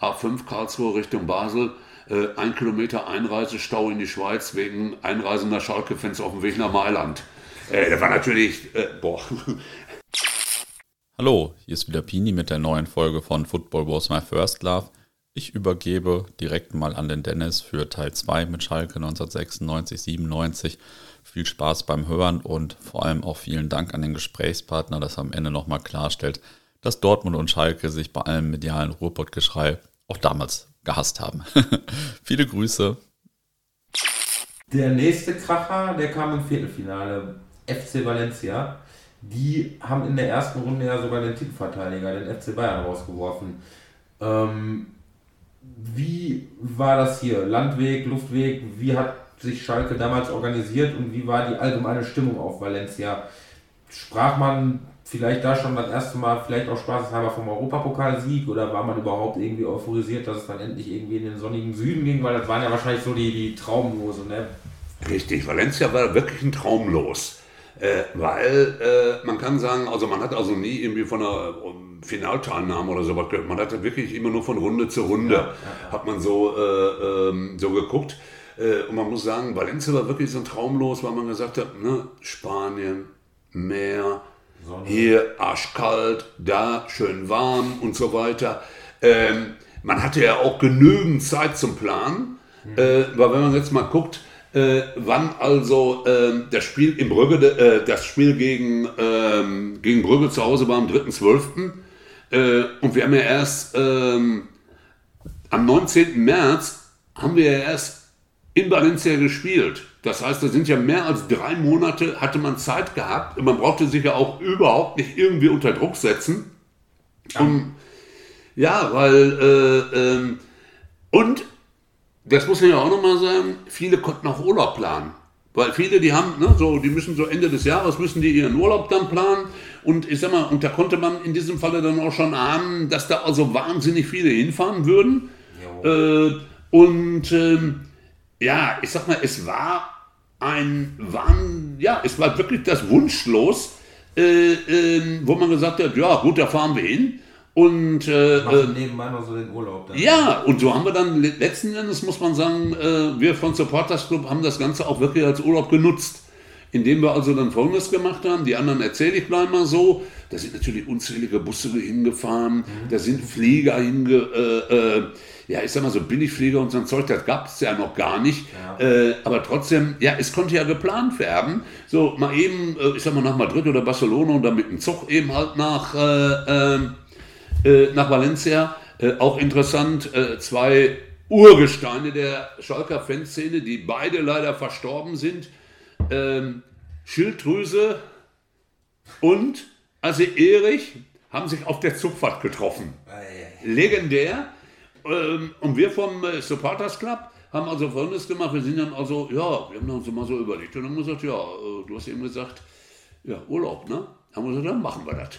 A5 Karlsruhe Richtung Basel. Äh, ein Kilometer Einreisestau in die Schweiz wegen einreisender Schalke-Fans auf dem Weg nach Mailand. Äh, das war natürlich, äh, boah. Hallo, hier ist wieder Pini mit der neuen Folge von Football Was My First Love. Ich übergebe direkt mal an den Dennis für Teil 2 mit Schalke 1996, 97. Viel Spaß beim Hören und vor allem auch vielen Dank an den Gesprächspartner, das am Ende nochmal klarstellt, dass Dortmund und Schalke sich bei allem medialen Ruhrpottgeschrei auch damals gehasst haben. Viele Grüße. Der nächste Kracher, der kam im Viertelfinale. FC Valencia. Die haben in der ersten Runde ja sogar den Titelverteidiger, den FC Bayern, rausgeworfen. Ähm, wie war das hier? Landweg, Luftweg? Wie hat sich Schalke damals organisiert und wie war die allgemeine Stimmung auf Valencia? Sprach man vielleicht da schon das erste Mal, vielleicht auch spaßeshalber vom Europapokalsieg oder war man überhaupt irgendwie euphorisiert, dass es dann endlich irgendwie in den sonnigen Süden ging? Weil das waren ja wahrscheinlich so die, die Traumlose, ne? Richtig, Valencia war wirklich ein Traumlos. Äh, weil äh, man kann sagen, also man hat also nie irgendwie von einer Finalteilnahme oder sowas gehört. Man hat wirklich immer nur von Runde zu Runde, ja, ja, ja. hat man so, äh, ähm, so geguckt. Äh, und man muss sagen, Valencia war wirklich so ein Traumlos, weil man gesagt hat, ne, Spanien, Meer, Sonne. hier arschkalt, da schön warm und so weiter. Ähm, man hatte ja auch genügend Zeit zum Planen, mhm. äh, weil wenn man jetzt mal guckt, äh, wann also äh, das Spiel in Brügge, das Spiel gegen, ähm, gegen Brügge zu Hause war am 3.12. Äh, und wir haben ja erst ähm, am 19. März haben wir ja erst in Valencia gespielt. Das heißt, da sind ja mehr als drei Monate, hatte man Zeit gehabt und man brauchte sich ja auch überhaupt nicht irgendwie unter Druck setzen. Ja, um, ja weil, äh, ähm, und das muss man ja auch nochmal sagen, viele konnten auch Urlaub planen. Weil viele, die haben, ne, so, die müssen so Ende des Jahres, müssen die ihren Urlaub dann planen. Und ich sag mal, und da konnte man in diesem Falle dann auch schon ahnen, dass da also wahnsinnig viele hinfahren würden. Äh, und ähm, ja, ich sag mal, es war ein, waren, ja, es war wirklich das Wunschlos, äh, äh, wo man gesagt hat, ja gut, da fahren wir hin. Und äh, äh nebenbei noch so den Urlaub. Dann. Ja, und so haben wir dann letzten Endes, muss man sagen, äh, wir von Supporters Club haben das Ganze auch wirklich als Urlaub genutzt. Indem wir also dann Folgendes gemacht haben, die anderen erzähle ich gleich mal so, da sind natürlich unzählige Busse hingefahren, mhm. da sind Flieger hinge... Äh, äh, ja, ich sag mal so Billigflieger und so ein Zeug, das gab es ja noch gar nicht. Ja. Äh, aber trotzdem, ja, es konnte ja geplant werden. So mal eben, äh, ich sag mal nach Madrid oder Barcelona oder mit dem Zug eben halt nach... Äh, ähm, äh, nach Valencia. Auch interessant, zwei Urgesteine der Schalker Fanszene, die beide leider verstorben sind. Ähm, Schilddrüse und also Erich haben sich auf der Zugfahrt getroffen. Legendär. Ähm, und wir vom äh, Supporters Club haben also Folgendes gemacht. Wir sind dann also, ja, wir haben uns mal so überlegt und haben gesagt, ja, äh, du hast eben gesagt, ja, Urlaub, ne? Haben wir gesagt, dann machen wir das.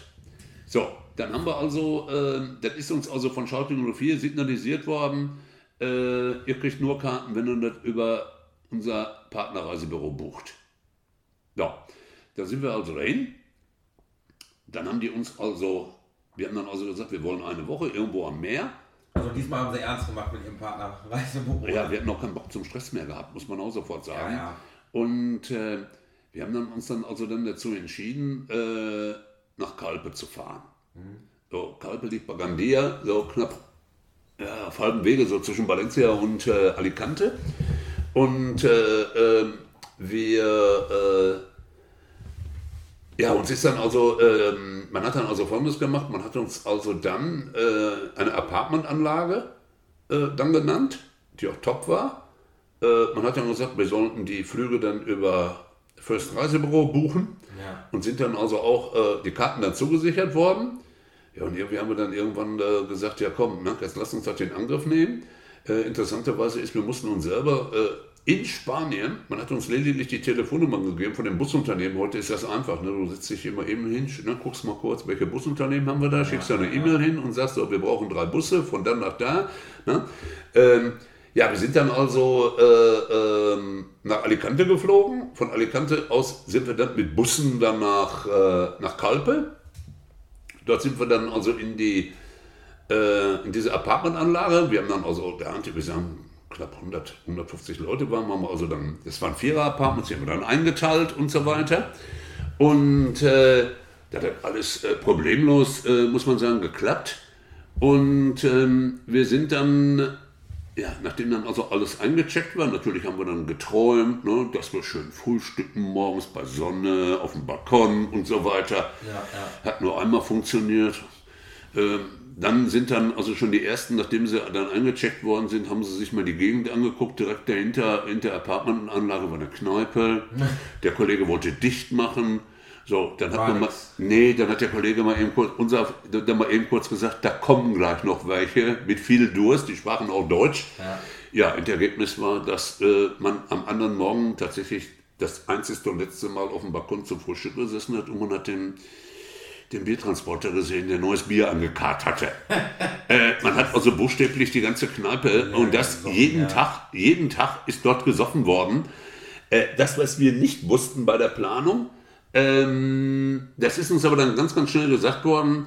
So, dann haben wir also, äh, das ist uns also von Schalke 04 signalisiert worden, äh, ihr kriegt nur Karten, wenn ihr das über unser Partnerreisebüro bucht. Ja, da sind wir also dahin. Dann haben die uns also, wir haben dann also gesagt, wir wollen eine Woche irgendwo am Meer. Also diesmal haben sie ernst gemacht mit ihrem Partnerreisebüro. Ja, wir hatten auch keinen Bock zum Stress mehr gehabt, muss man auch sofort sagen. Ja, ja. Und äh, wir haben dann uns dann also dann dazu entschieden, äh, nach Kalpe zu fahren. So, Kalpe liegt bei Gandia, so knapp ja, auf halbem Wege, so zwischen Valencia und äh, Alicante. Und äh, ähm, wir, äh, ja, uns ist dann also, ähm, man hat dann also Folgendes gemacht, man hat uns also dann äh, eine Apartmentanlage äh, dann genannt, die auch top war. Äh, man hat dann gesagt, wir sollten die Flüge dann über First Reisebüro buchen ja. und sind dann also auch äh, die Karten dann zugesichert worden. Ja, und irgendwie haben wir dann irgendwann äh, gesagt, ja komm, ne, jetzt lass uns das den Angriff nehmen. Äh, interessanterweise ist, wir mussten uns selber äh, in Spanien, man hat uns lediglich die Telefonnummer gegeben von dem Busunternehmen. Heute ist das einfach. Ne? Du sitzt dich immer eben hin, ne? guckst mal kurz, welche Busunternehmen haben wir da, schickst ja, eine ja. E-Mail hin und sagst so, wir brauchen drei Busse von dann nach da. Ne? Ähm, ja, wir sind dann also äh, ähm, nach Alicante geflogen. Von Alicante aus sind wir dann mit Bussen dann nach, äh, nach Calpe. Dort sind wir dann also in die äh, in diese Apartmentanlage. Wir haben dann also, der Ante, wir sagen, knapp 100, 150 Leute waren, haben wir also dann, das waren Vierer-Apartments, die haben wir dann eingeteilt und so weiter. Und äh, das hat alles äh, problemlos, äh, muss man sagen, geklappt. Und ähm, wir sind dann, ja, nachdem dann also alles eingecheckt war, natürlich haben wir dann geträumt, ne, dass wir schön frühstücken morgens bei Sonne, auf dem Balkon und so weiter. Ja, ja. Hat nur einmal funktioniert. Ähm, dann sind dann also schon die ersten, nachdem sie dann eingecheckt worden sind, haben sie sich mal die Gegend angeguckt. Direkt dahinter, in der Apartmentanlage war eine Kneipe. Der Kollege wollte dicht machen. So, dann hat War man mal, nee, dann hat der Kollege mal eben kurz, unser, dann mal eben kurz gesagt, da kommen gleich noch welche mit viel Durst, die sprachen auch Deutsch. Ja. Ja, und das Ergebnis war, dass äh, man am anderen Morgen tatsächlich das einzigste und letzte Mal auf dem Balkon zum Frühstück gesessen hat und man hat den, den Biertransporter gesehen, der neues Bier angekarrt hatte. äh, man hat also buchstäblich die ganze Kneipe und das gesoffen, jeden ja. Tag, jeden Tag ist dort gesoffen worden. Äh, das, was wir nicht wussten bei der Planung, ähm, das ist uns aber dann ganz, ganz schnell gesagt worden,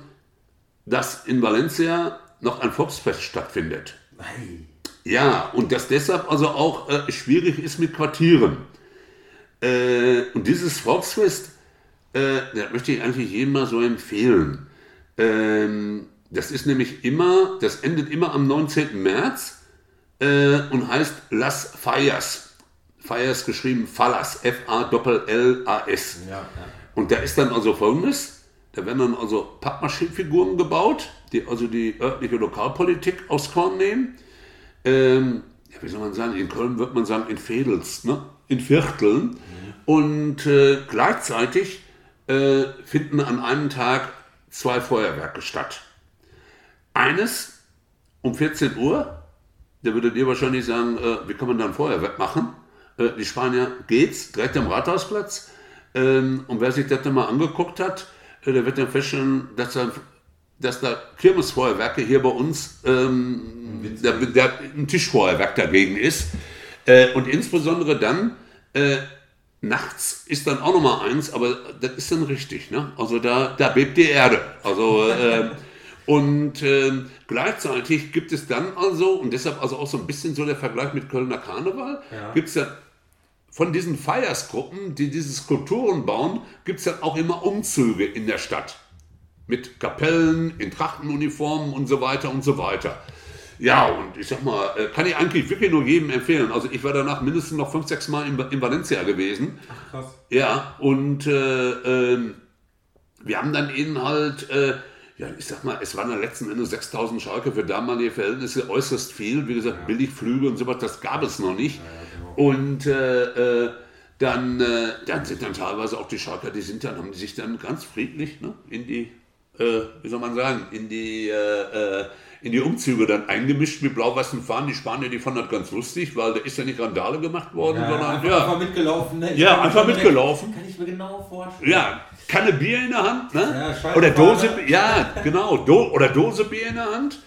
dass in Valencia noch ein Volksfest stattfindet. Ei. Ja, und dass deshalb also auch äh, schwierig ist mit Quartieren. Äh, und dieses Volksfest, äh, das möchte ich eigentlich jedem mal so empfehlen. Ähm, das ist nämlich immer, das endet immer am 19. März äh, und heißt Las Fallas. Fallas geschrieben Fallas, F-A-L-L-A-S. Ja, ja. Und da ist dann also folgendes: Da werden dann also Pappmaschinenfiguren gebaut, die also die örtliche Lokalpolitik aufs Korn nehmen. Ähm, ja, wie soll man sagen, in Köln wird man sagen, in Fädels, ne? in Vierteln. Und äh, gleichzeitig äh, finden an einem Tag zwei Feuerwerke statt. Eines um 14 Uhr, da würdet ihr wahrscheinlich sagen, äh, wie kann man da ein Feuerwerk machen? Äh, die Spanier geht's, direkt am Rathausplatz. Ähm, und wer sich das dann mal angeguckt hat, äh, der wird dann feststellen, dass da, dass da Kirmesfeuerwerke hier bei uns ähm, der, der, ein Tischfeuerwerk dagegen ist. Äh, und insbesondere dann, nachts ist dann auch nochmal eins, aber das ist dann richtig. Ne? Also da, da bebt die Erde. Also, äh, und ähm, gleichzeitig gibt es dann also, und deshalb also auch so ein bisschen so der Vergleich mit Kölner Karneval, Ja. gibt es ja von diesen Feiersgruppen, die diese Skulpturen bauen, gibt es dann auch immer Umzüge in der Stadt. Mit Kapellen, in Trachtenuniformen und so weiter und so weiter. Ja, und ich sag mal, äh, kann ich eigentlich wirklich nur jedem empfehlen. Also ich war danach mindestens noch fünf, sechs Mal in, in Valencia gewesen. Krass. Ja, und äh, ähm, wir haben dann eben halt, äh, ja, ich sag mal, es waren dann letzten Endes 6000 Schalke für damalige Verhältnisse äußerst viel. Wie gesagt, Billigflüge und so was, das gab es noch nicht. Und äh, äh, dann, äh, dann sind dann teilweise auch die Schalker, die sind dann, haben die sich dann ganz friedlich ne, in die, äh, wie soll man sagen, in die, äh, äh, in die Umzüge dann eingemischt mit blau-weißen Fahnen. Die Spanier, die fanden das ganz lustig, weil da ist ja nicht Randale gemacht worden, Ja, sondern einfach, ja, einfach mitgelaufen. Ne? Ja, einfach mitgelaufen. Kann ich mir genau vorstellen. Ja, Kanne Bier in der Hand, ne? Ja, oder Dose, ja, genau, Do, oder Dose Bier in der Hand.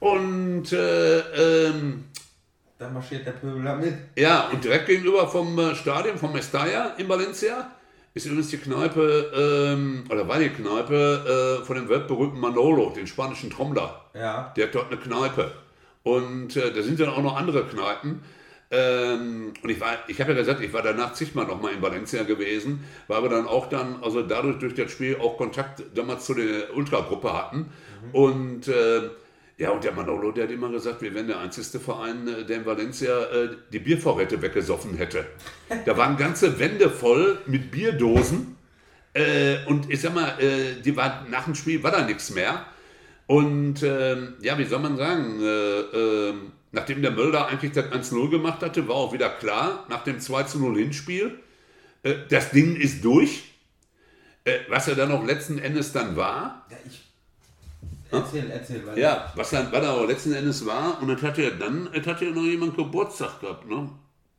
Und äh, ähm, Da marschiert der Pöbel mit. ja, und direkt gegenüber vom äh, Stadion, vom Mestalla in Valencia, ist übrigens die Kneipe, ähm, oder war die Kneipe äh, von dem weltberühmten Manolo, den spanischen Trommler. Ja. Der hat dort eine Kneipe. Und äh, da sind dann auch noch andere Kneipen. Ähm, und ich war, ich habe ja gesagt, ich war danach zigmal noch mal in Valencia gewesen, weil wir dann auch dann, also dadurch durch das Spiel auch Kontakt damals zu der Ultragruppe hatten. Und äh, ja, und der Manolo, der hat immer gesagt, wir wären der einzigste Verein, äh, der in Valencia äh, die Biervorräte weggesoffen hätte. Da waren ganze Wände voll mit Bierdosen. Äh, und ich sag mal, äh, die war, nach dem Spiel war da nichts mehr. Und ähm, ja, wie soll man sagen, äh, ähm, nachdem der Mölder eigentlich das 1-0 gemacht hatte, war auch wieder klar, nach dem 2-0 Hinspiel, äh, das Ding ist durch. Was er dann auch letzten Endes dann war, ja ich, erzähl, erzähl. Weil ja, was dann, was auch letzten Endes war, und es hatte ja dann, es hatte ja noch jemand Geburtstag gehabt, ne?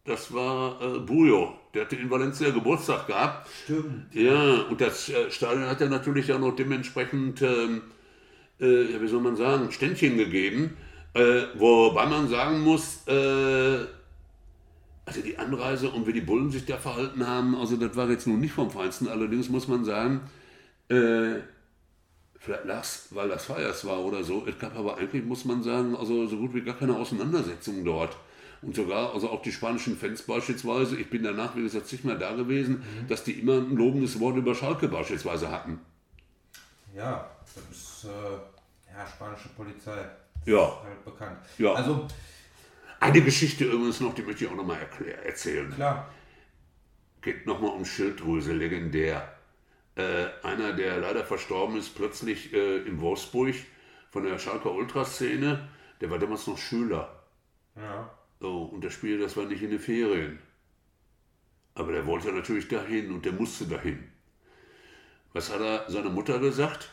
Das war äh, Bujo, der hatte in Valencia Geburtstag gehabt. Stimmt. Ja, und das äh, Stadion hat ja natürlich auch noch dementsprechend, ähm, äh, wie soll man sagen, Ständchen gegeben. Äh, wobei man sagen muss, äh, also die Anreise und wie die Bullen sich da verhalten haben, also das war jetzt nun nicht vom Feinsten. Allerdings muss man sagen, äh, Vielleicht lag's, weil das Feiers war oder so. Es gab aber eigentlich, muss man sagen, also so gut wie gar keine Auseinandersetzung dort. Und sogar, also auch die spanischen Fans beispielsweise, ich bin danach, wie gesagt, nicht mehr da gewesen, mhm. dass die immer ein lobendes Wort über Schalke beispielsweise hatten. Ja, das ist äh, ja, spanische Polizei. Das ja. Ist halt bekannt. Ja. Also, Eine Geschichte übrigens noch, die möchte ich auch nochmal erzählen. Klar. Geht nochmal um Schilddrüse, legendär. Äh, einer, der leider verstorben ist, plötzlich äh, in Wolfsburg von der Schalker Ultraszene, der war damals noch Schüler. Ja. So, und das Spiel, das war nicht in den Ferien. Aber der wollte natürlich dahin und der musste dahin. Was hat er seiner Mutter gesagt?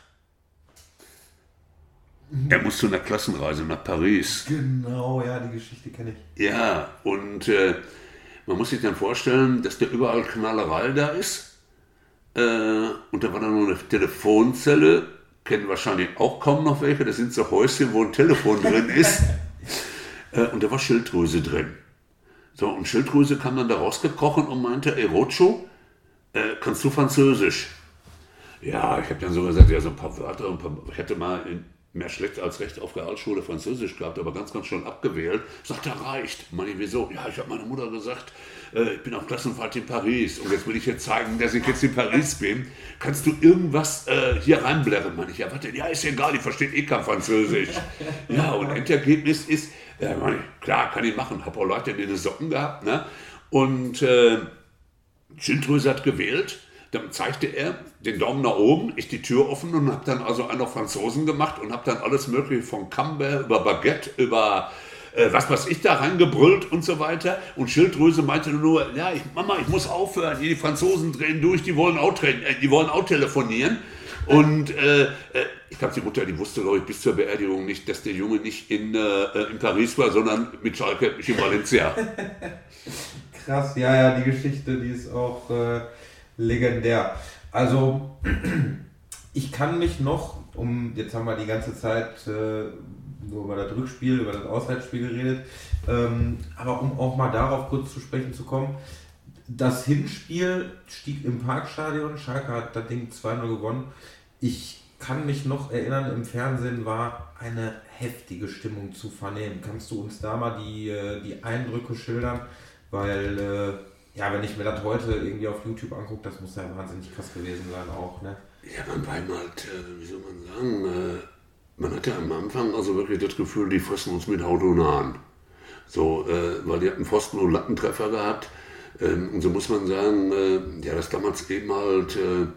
Er muss zu einer Klassenreise nach Paris. Genau, ja, die Geschichte kenne ich. Ja, und äh, man muss sich dann vorstellen, dass da überall Knallerei da ist. Äh, und da war dann noch eine Telefonzelle, kennen wahrscheinlich auch kaum noch welche, das sind so Häuschen, wo ein Telefon drin ist. Äh, und da war Schilddrüse drin. So, und Schilddrüse kam dann da rausgekrochen und meinte, ey Rocho, äh, kannst du Französisch? Ja, ich habe dann so gesagt, ja, so ein paar Wörter, ein paar, ich hätte mal in, mehr schlecht als recht auf Realschule Französisch gehabt, aber ganz, ganz schön abgewählt. Sagt er, reicht. Ich, wieso? Ja, ich habe meiner Mutter gesagt, äh, ich bin auf Klassenfahrt in Paris und jetzt will ich jetzt zeigen, dass ich jetzt in Paris bin. Kannst du irgendwas äh, hier reinblättern? Meine ich, ja, warte, ja, ist egal, die versteht eh kein Französisch. ja, und Endergebnis ist, meine ich, klar, kann ich machen. Habe auch Leute in den Socken gehabt, ne? Und äh, Schilddrüse hat gewählt dann zeigte er den Daumen nach oben, ich die Tür offen und habe dann also einen auf Franzosen gemacht und habe dann alles mögliche von Camembert über Baguette über äh, was weiß ich da reingebrüllt und so weiter. Und Schilddrüse meinte nur, ja, ich, Mama, ich muss aufhören, die Franzosen drehen durch, die wollen auch, äh, die wollen auch telefonieren. Und äh, äh ich glaube, die Mutter, die wusste, glaube ich, bis zur Beerdigung nicht, dass der Junge nicht in, äh, in Paris war, sondern mit Schalke, in Valencia. Krass, ja, ja, die Geschichte, die ist auch äh, legendär. Also, ich kann mich noch, um, jetzt haben wir die ganze Zeit äh, nur über das Rückspiel, über das Auswärtsspiel geredet, ähm, aber um auch mal darauf kurz zu sprechen zu kommen, das Hinspiel stieg im Parkstadion, Schalke hat das Ding 2-0 gewonnen. Ich kann mich noch erinnern, im Fernsehen war eine heftige Stimmung zu vernehmen. Kannst du uns da mal die, äh, die Eindrücke schildern? Weil äh, ja, wenn ich mir das heute irgendwie auf YouTube angucke, das muss ja wahnsinnig krass gewesen sein auch, ne? Ja, man war halt, äh, wie soll man sagen, äh, man hatte am Anfang also wirklich das Gefühl, die fressen uns mit Haut und Haaren. So, äh, weil die hatten Pfosten- und Lattentreffer gehabt. Ähm, und so muss man sagen, äh, ja, das damals eben halt, äh,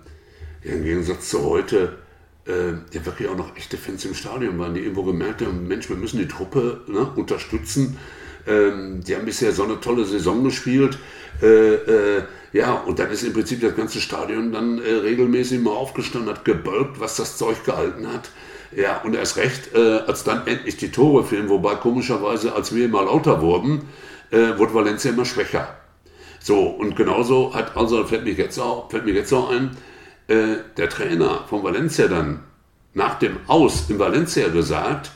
ja, im Gegensatz zu heute, äh, ja wirklich auch noch echte Fans im Stadion waren, die irgendwo gemerkt haben, Mensch, wir müssen die Truppe ne, unterstützen. Ähm, die haben bisher so eine tolle Saison gespielt. Äh, äh, ja, und dann ist im Prinzip das ganze Stadion dann äh, regelmäßig mal aufgestanden, hat gebölkt, was das Zeug gehalten hat. Ja, und erst recht, äh, als dann endlich die Tore fielen, wobei komischerweise, als wir mal lauter wurden, äh, wurde Valencia immer schwächer. So, und genauso hat, also fällt mir jetzt auch, fällt mir jetzt auch ein, äh, der Trainer von Valencia dann nach dem Aus in Valencia gesagt,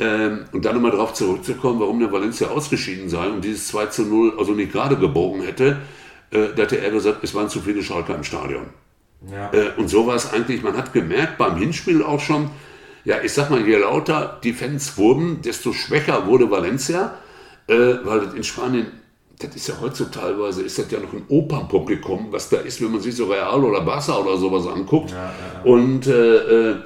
ähm, und dann nochmal darauf zurückzukommen, warum der Valencia ausgeschieden sei und dieses 2 zu 0 also nicht gerade gebogen hätte, äh, da hatte er gesagt, es waren zu viele Schalker im Stadion. Ja. Äh, und so war es eigentlich, man hat gemerkt beim Hinspiel auch schon, ja, ich sag mal, je lauter die Fans wurden, desto schwächer wurde Valencia, äh, weil in Spanien, das ist ja heutzutage teilweise, ist das ja noch ein Opernpublikum, was da ist, wenn man sich so Real oder Barca oder sowas anguckt. Ja, ja, ja. Und äh, äh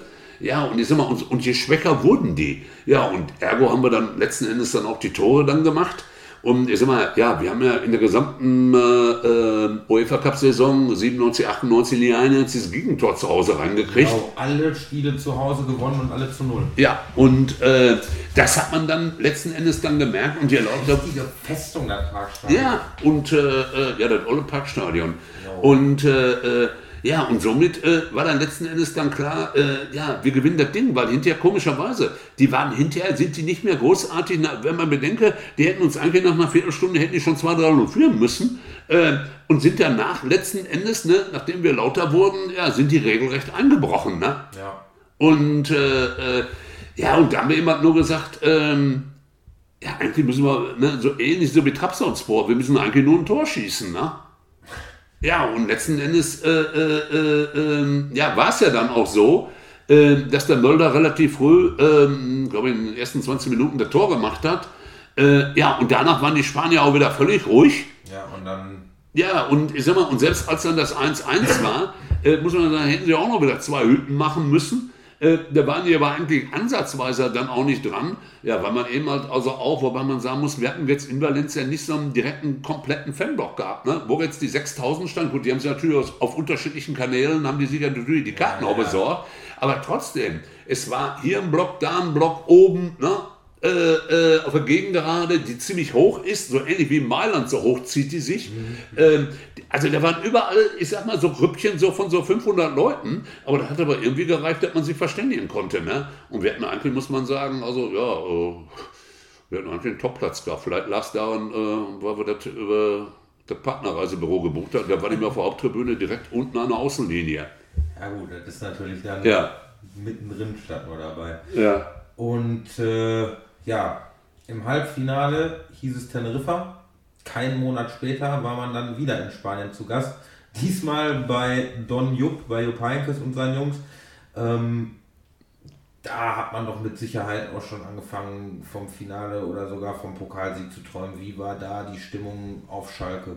ja, und ich sag mal, und, und je schwächer wurden die. Ja, und ergo haben wir dann letzten Endes dann auch die Tore dann gemacht. Und ich sag mal, ja, wir haben ja in der gesamten äh, äh UEFA Cup-Saison 97, 98 nie ein einziges Gegentor zu Hause reingekriegt. Genau, alle Spiele zu Hause gewonnen und alle zu null. Ja, und äh, das hat man dann letzten Endes dann gemerkt. Und die Leute. Richtige Festung der Parkstadion. Ja, und äh, äh ja, das olle Parkstadion. Genau. Und äh, ja, und somit äh, war dann letzten Endes dann klar, äh, ja, wir gewinnen das Ding, weil hinterher komischerweise, die waren hinterher, sind die nicht mehr großartig, na, wenn man bedenke, die hätten uns eigentlich nach einer Viertelstunde, hätten die schon 2-3-0 führen müssen äh, und sind danach letzten Endes, ne, nachdem wir lauter wurden, ja, sind die regelrecht eingebrochen. Ne? Ja. Und äh, äh, ja, und da haben wir immer nur gesagt, ähm, ja, eigentlich müssen wir, ne, so ähnlich so wie Trabzonspor, wir müssen eigentlich nur ein Tor schießen, ne? Ja, und letzten Endes äh, äh, äh, ähm, ja, war es ja dann auch so, äh, dass der Mölder relativ früh, ähm, glaube ich, in den ersten 20 Minuten das Tor gemacht hat. Äh, ja, und danach waren die Spanier auch wieder völlig ruhig. Ja, und dann. Ja, und ich sag mal, und selbst als dann das 1-1 war, äh, muss man sagen, hätten sie auch noch wieder zwei Hütten machen müssen. Äh, da waren die aber eigentlich ansatzweise dann auch nicht dran. Ja, weil man eben halt also auch, wobei man sagen muss, wir hatten jetzt in Valencia nicht so einen direkten, kompletten Fanblock gehabt, ne? wo jetzt die 6000 stand. Gut, die haben sie natürlich aus, auf unterschiedlichen Kanälen, haben die sich natürlich die Karten Ja, auch ja. besorgt. Aber trotzdem, es war hier ein Block, da ein Block, oben, ne? Äh, äh, auf der Gegengerade, die ziemlich hoch ist, so ähnlich wie in Mailand, so hoch zieht die sich. Ähm, also da waren überall, ich sag mal, so Grüppchen so von so 500 Leuten, aber das hat aber irgendwie gereicht, dass man sich verständigen konnte. Ne? Und wir hatten eigentlich, muss man sagen, also ja, äh, wir hatten eigentlich einen Topplatz gehabt. Vielleicht lag es daran, äh, weil wir das über das Partnerreisebüro gebucht haben. Da war nicht mehr auf der Haupttribüne direkt unten an der Außenlinie. Ja, gut, das ist natürlich dann Ja. mittendrin stand nur dabei. Ja. Und äh, ja, im Halbfinale hieß es Teneriffa. Keinen Monat später war man dann wieder in Spanien zu Gast. Diesmal bei Don Jupp, bei Jupp Heynckes und seinen Jungs. Ähm, da hat man doch mit Sicherheit auch schon angefangen vom Finale oder sogar vom Pokalsieg zu träumen. Wie war da die Stimmung auf Schalke?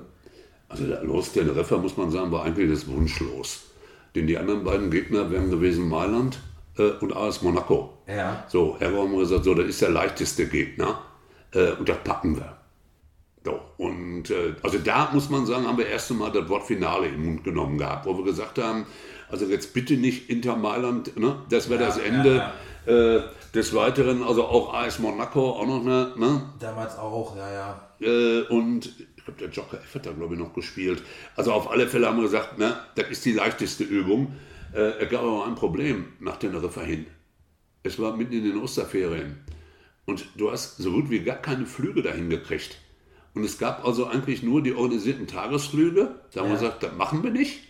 Also der Los Teneriffa, muss man sagen, war eigentlich das Wunschlos. Denn die anderen beiden Gegner wären gewesen Mailand äh, und AS Monaco. Ja. So, Herr haben wir gesagt, so, das ist der leichteste Gegner äh, und das packen wir. So, und äh, also da muss man sagen, haben wir erst einmal das Wort Finale im Mund genommen gehabt, wo wir gesagt haben, also jetzt bitte nicht Inter Mailand, ne? das wäre Ja, das ja, Ende. Äh, des Weiteren, also auch AS Monaco, auch noch eine, ne? Damals auch, ja, ja. Äh, und ich glaube, der Joker F hat da, glaube ich, noch gespielt. Also auf alle Fälle haben wir gesagt, ne, das ist die leichteste Übung. Äh, es gab aber ein Problem nach Teneriffa hin. Es war mitten in den Osterferien. Und du hast so gut wie gar keine Flüge dahin gekriegt. Und es gab also eigentlich nur die organisierten Tagesflüge. Da haben wir Ja. gesagt, das machen wir nicht.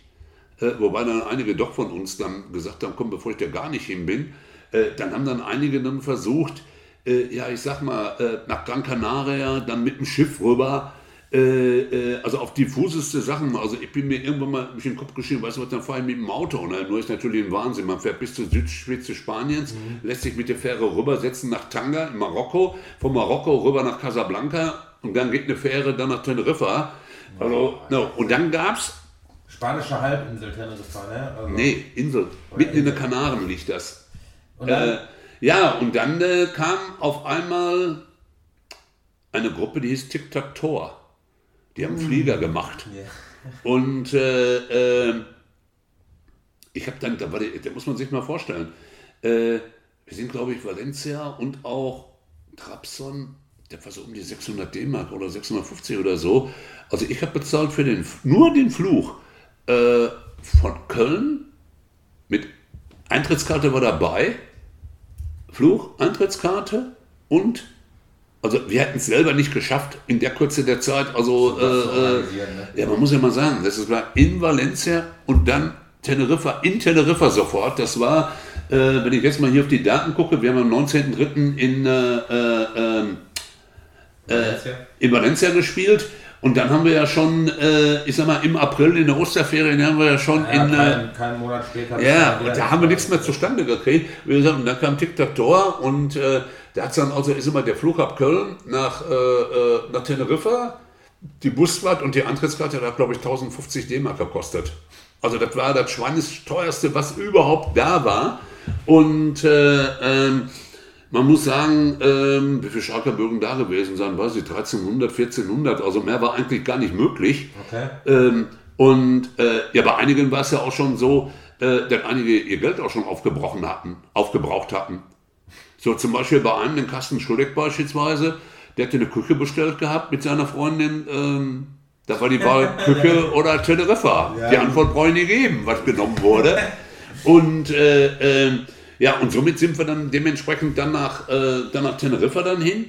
Äh, wobei dann einige doch von uns dann gesagt haben, komm, bevor ich da gar nicht hin bin. Äh, dann haben dann einige dann versucht, äh, ja, ich sag mal, äh, nach Gran Canaria, dann mit dem Schiff rüber. Äh, äh, also auf diffuseste Sachen. Also ich bin mir irgendwann mal durch den Kopf geschrieben, weißt du was, dann fahre ich mit dem Auto. Ne? Nur ist natürlich ein Wahnsinn. Man fährt bis zur Südspitze Spaniens, lässt sich mit der Fähre rübersetzen nach Tanga in Marokko, von Marokko rüber nach Casablanca und dann geht eine Fähre dann nach Teneriffa. Also, no. Und dann gab es Spanische Halbinsel Teneriffa, ne? Also, Nee, Insel. Mitten in den Kanaren liegt das. Und dann, Äh, ja, und dann äh, kam auf einmal eine Gruppe, die hieß Tic Tac Tor. Die haben Flieger gemacht. Ja. Und äh, äh, ich habe dann, da, war die, da muss man sich mal vorstellen, äh, wir sind, glaube ich, Valencia und auch Trabzon, der war so um die 600 D-Mark oder 650 oder so. Also ich habe bezahlt für den, nur den Fluch äh, von Köln mit Eintrittskarte war dabei, Fluch, Eintrittskarte und also wir hätten es selber nicht geschafft in der Kürze der Zeit. Also äh, äh, ne? ja, man muss ja mal sagen, das war in Valencia und dann Teneriffa, in Teneriffa sofort. Das war, äh, wenn ich jetzt mal hier auf die Daten gucke, wir haben am 19.03. in, äh, äh, ähm, Valencia? in Valencia gespielt. Und dann haben wir ja schon, äh, ich sag mal, im April in der Osterferien haben wir ja schon Ja, in. Äh, kein, keinen Monat später. ja, und da haben wir nichts mehr zustande gekriegt. Wie gesagt, und dann kam Tic-Tac-Tor und äh, da hat dann also, ist immer der Flug ab Köln nach, äh, äh, nach Teneriffa, die Busfahrt und die Antrittskarte hat, glaube ich, 1050 D-Mark gekostet. Also das war das schweinesteuerste, was überhaupt da war. Und äh, ähm, man muss sagen, ähm, wie viele Schalker Bürgen da gewesen sein, weiß ich, 1300, 1400, also mehr war eigentlich gar nicht möglich. Okay. Ähm, und äh, ja, bei einigen war es ja auch schon so, äh, dass einige ihr Geld auch schon aufgebrochen hatten, aufgebraucht hatten. So zum Beispiel bei einem, den Carsten Schuleck beispielsweise, der hatte eine Küche bestellt gehabt mit seiner Freundin. Ähm, da war die Wahl Küche oder Teneriffa. Ja. Die Antwort brauche ich nie geben, was genommen wurde. Und äh, ähm, ja, und somit sind wir dann dementsprechend dann nach, äh, dann nach Teneriffa dann hin.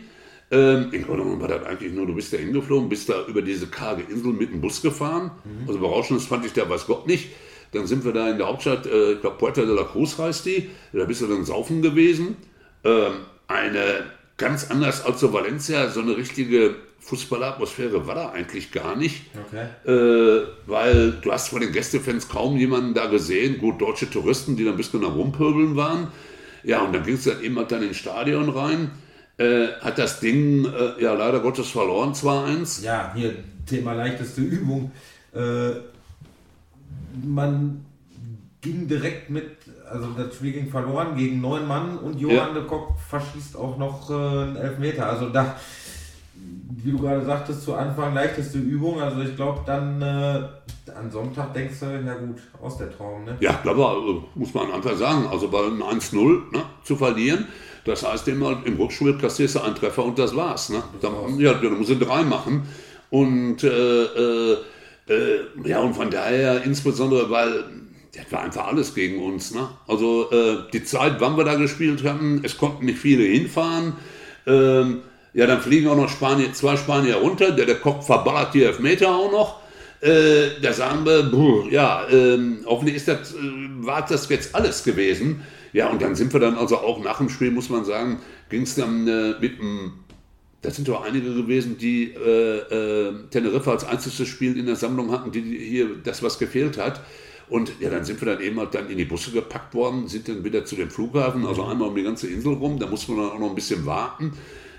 Ähm, Im Grunde genommen war das eigentlich nur, du bist da hingeflogen, bist da über diese karge Insel mit dem Bus gefahren. Also berauschendes fand ich da, weiß Gott nicht. Dann sind wir da in der Hauptstadt, äh, ich glaube Puerto de la Cruz heißt die, da bist du dann saufen gewesen. Ähm, eine ganz anders als so Valencia, so eine richtige Fußballatmosphäre war da eigentlich gar nicht. Okay. Äh, weil du hast von den Gästefans kaum jemanden da gesehen. Gut, deutsche Touristen, die dann ein bisschen am Rumpöbeln waren. Ja, und dann ging es dann eben halt dann ins Stadion rein. Äh, hat das Ding äh, ja leider Gottes verloren, 2-1. Ja, hier Thema leichteste Übung. Äh, man ging direkt mit, also das Spiel ging verloren gegen neun Mann und Johann Ja. de Kock verschießt auch noch äh, einen Elfmeter. Also da, wie du gerade sagtest, zu Anfang leichteste Übung. Also ich glaube dann äh, an Sonntag denkst du, ja gut, aus der Traum, ne? Ja, glaube also, muss man einfach sagen. Also bei einem 1-0 ne, zu verlieren, das heißt immer, im Rückspiel kassierst du einen Treffer und das war's. Ne? Dann, ja, dann musst du drei machen. Und äh, äh, äh, ja, und von daher insbesondere, weil das war einfach alles gegen uns. Ne? Also äh, die Zeit, wann wir da gespielt haben, es konnten nicht viele hinfahren. Ähm, ja, dann fliegen auch noch Spanier, zwei Spanier runter, der, der Kopf verballert die Elfmeter auch noch. Äh, da sagen wir, buh, ja, ähm, hoffentlich ist das, äh, war das jetzt alles gewesen. Ja, und dann sind wir dann also auch nach dem Spiel, muss man sagen, ging es dann äh, mit dem, da sind doch einige gewesen, die äh, äh, Teneriffa als einziges Spiel in der Sammlung hatten, die hier das, was gefehlt hat. Und ja, dann sind wir dann eben halt dann in die Busse gepackt worden, sind dann wieder zu dem Flughafen, also einmal um die ganze Insel rum, da musste man dann auch noch ein bisschen warten.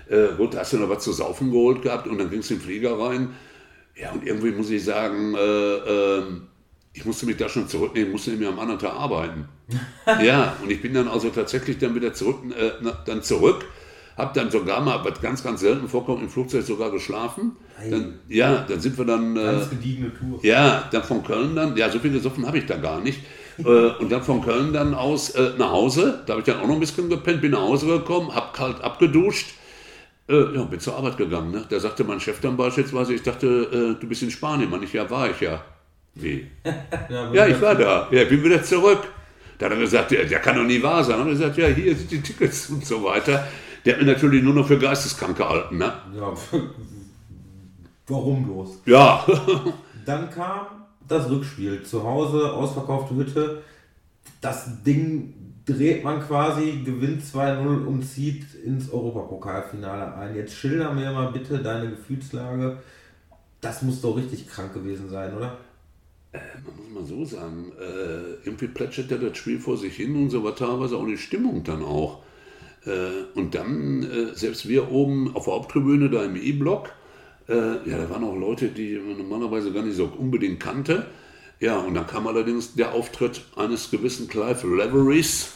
Äh, gut, da hast du noch was zu saufen geholt gehabt und dann ging es in den Flieger rein. Ja, und irgendwie muss ich sagen, äh, ähm, ich musste mich da schon zurücknehmen, musste nämlich am anderen Tag arbeiten. ja, und ich bin dann also tatsächlich dann wieder zurück, äh, dann zurück, habe dann sogar mal, was ganz, ganz selten vorkommt, im Flugzeug sogar geschlafen. Dann, ja, dann sind wir dann... Äh, Ganz gediegene Tour. ja, dann von Köln dann, ja, so viel gesoffen habe ich da gar nicht. äh, und dann von Köln dann aus äh, nach Hause. Da habe ich dann auch noch ein bisschen gepennt, bin nach Hause gekommen, habe kalt abgeduscht. Äh, ja, bin zur Arbeit gegangen. Ne? Da sagte mein Chef dann beispielsweise, ich dachte, äh, du bist in Spanien. Mann, ich, ja, war ich ja. Wie? Ja, ich war da. Ja, bin wieder zurück. Da hat er gesagt, ja, der kann doch nie wahr sein. Dann habe ich gesagt, ja, hier sind die Tickets und so weiter. Der hat mir natürlich nur noch für geisteskrank gehalten. Ne? Ja, warum bloß? Ja, Dann kam das Rückspiel. Zu Hause, ausverkaufte Hütte. Das Ding dreht man quasi, gewinnt 2-0 und zieht ins Europapokalfinale ein. Jetzt schilder mir mal bitte deine Gefühlslage. Das muss doch richtig krank gewesen sein, oder? man muss mal so sagen, äh, irgendwie plätschert das Spiel vor sich hin und so war teilweise auch die Stimmung dann auch. Äh, und dann, äh, selbst wir oben auf der Haupttribüne, da im E-Block, äh, ja, da waren auch Leute, die man normalerweise gar nicht so unbedingt kannte. Ja, und dann kam allerdings der Auftritt eines gewissen Clive Leverys,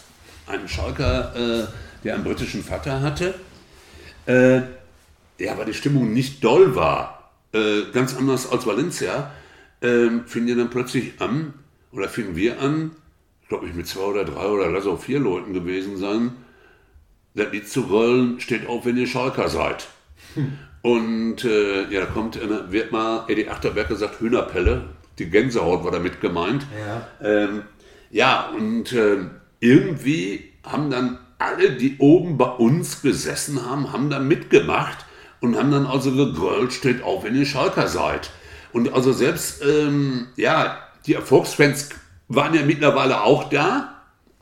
einem Schalker, der einen britischen Vater hatte. Ja, weil die Stimmung nicht doll war, ganz anders als Valencia, fing die dann plötzlich an, oder fingen wir an, glaube ich mit zwei oder drei oder lass auch vier Leuten gewesen sein, das Lied zu rollen, steht auf, wenn ihr Schalker seid. Und äh, ja, da kommt, äh, wird mal, Eddie Achterberg gesagt, Hühnerpelle, die Gänsehaut war damit gemeint. Ja. Ähm, ja, und ähm, irgendwie haben dann alle, die oben bei uns gesessen haben, haben dann mitgemacht und haben dann also gegrölt, steht auf, wenn ihr Schalker seid. Und also selbst, ähm, ja, die Erfolgsfans waren ja mittlerweile auch da.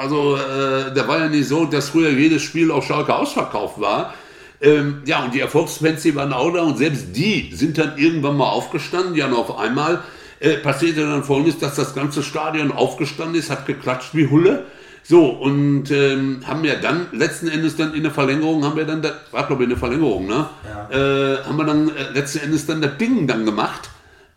Also äh, da war ja nicht so, dass früher jedes Spiel auf Schalke ausverkauft war. Ähm, ja, und die Erfolgsfans, die waren auch da und selbst die sind dann irgendwann mal aufgestanden. Ja, und auf einmal äh, passierte dann folgendes, dass das ganze Stadion aufgestanden ist, hat geklatscht wie Hulle. So, und ähm, haben ja dann letzten Endes dann in der Verlängerung, haben wir dann, das war glaube ich in der Verlängerung, ne? Ja. Äh, haben wir dann äh, letzten Endes dann das Ding dann gemacht.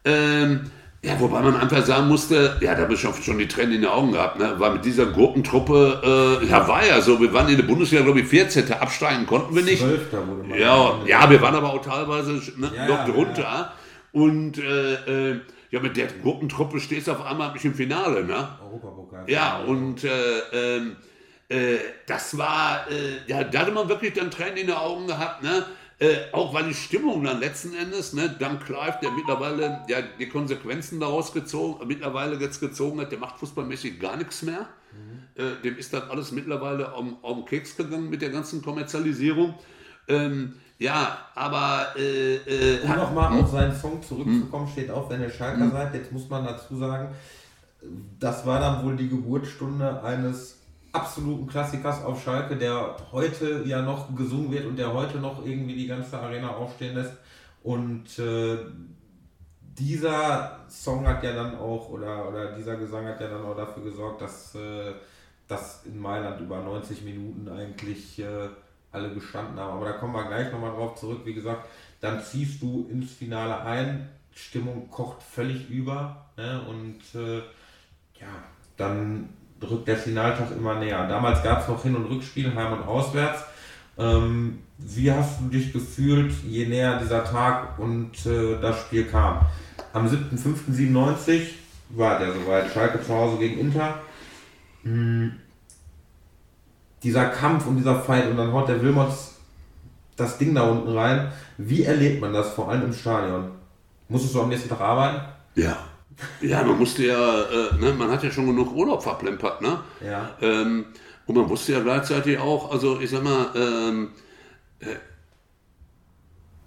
Ähm, ja, wobei man einfach sagen musste, ja, da habe ich schon, die Tränen in den Augen gehabt, ne? Weil mit dieser Gurkentruppe, äh, ja, war ja so, wir waren in der Bundesliga, glaube ich, 14. Absteigen konnten wir nicht. Zwölfter wurde man. Ja, ja, wir waren aber auch teilweise ne, Ja, noch ja, drunter. Und äh, äh, ja, mit der Gruppentruppe stehst du auf einmal mich im Finale, ne? Europapokal. Ja, und äh, ähm, äh, das war, ja, da hatte man wirklich dann Tränen in den Augen gehabt, ne? Äh, auch weil die Stimmung dann letzten Endes, ne, dank Clive, der mittlerweile ja die Konsequenzen daraus gezogen, mittlerweile jetzt gezogen hat, der macht fußballmäßig gar nichts mehr. Äh, dem ist das alles mittlerweile um, um Keks gegangen mit der ganzen Kommerzialisierung. Ähm, ja, aber äh, äh, Um nochmal auf seinen Song zurückzukommen, Hm. steht auf, wenn ihr Schalker seid. Jetzt muss man dazu sagen, das war dann wohl die Geburtsstunde eines absoluten Klassikers auf Schalke, der heute ja noch gesungen wird und der heute noch irgendwie die ganze Arena aufstehen lässt. Und äh, dieser Song hat ja dann auch, oder, oder dieser Gesang hat ja dann auch dafür gesorgt, dass äh, das in Mailand über 90 Minuten eigentlich äh, alle gestanden haben. Aber da kommen wir gleich nochmal drauf zurück. Wie gesagt, dann ziehst du ins Finale ein, Stimmung kocht völlig über ne? und äh, ja, dann rückt der Finaltag immer näher. Damals gab es noch Hin- und Rückspiel, Heim- und Auswärts. Ähm, wie hast du dich gefühlt, je näher dieser Tag und äh, das Spiel kam? Am 7.5.97 war der soweit, Schalke zu Hause gegen Inter. Hm. Dieser Kampf und dieser Fight und dann haut der Wilmots das Ding da unten rein. Wie erlebt man das, vor allem im Stadion? Musstest du am nächsten Tag arbeiten? Ja. Ja, man musste ja, äh, ne, man hat ja schon genug Urlaub verplempert, ne? Ja. Ähm, und man wusste ja gleichzeitig auch, also ich sag mal, ähm, äh,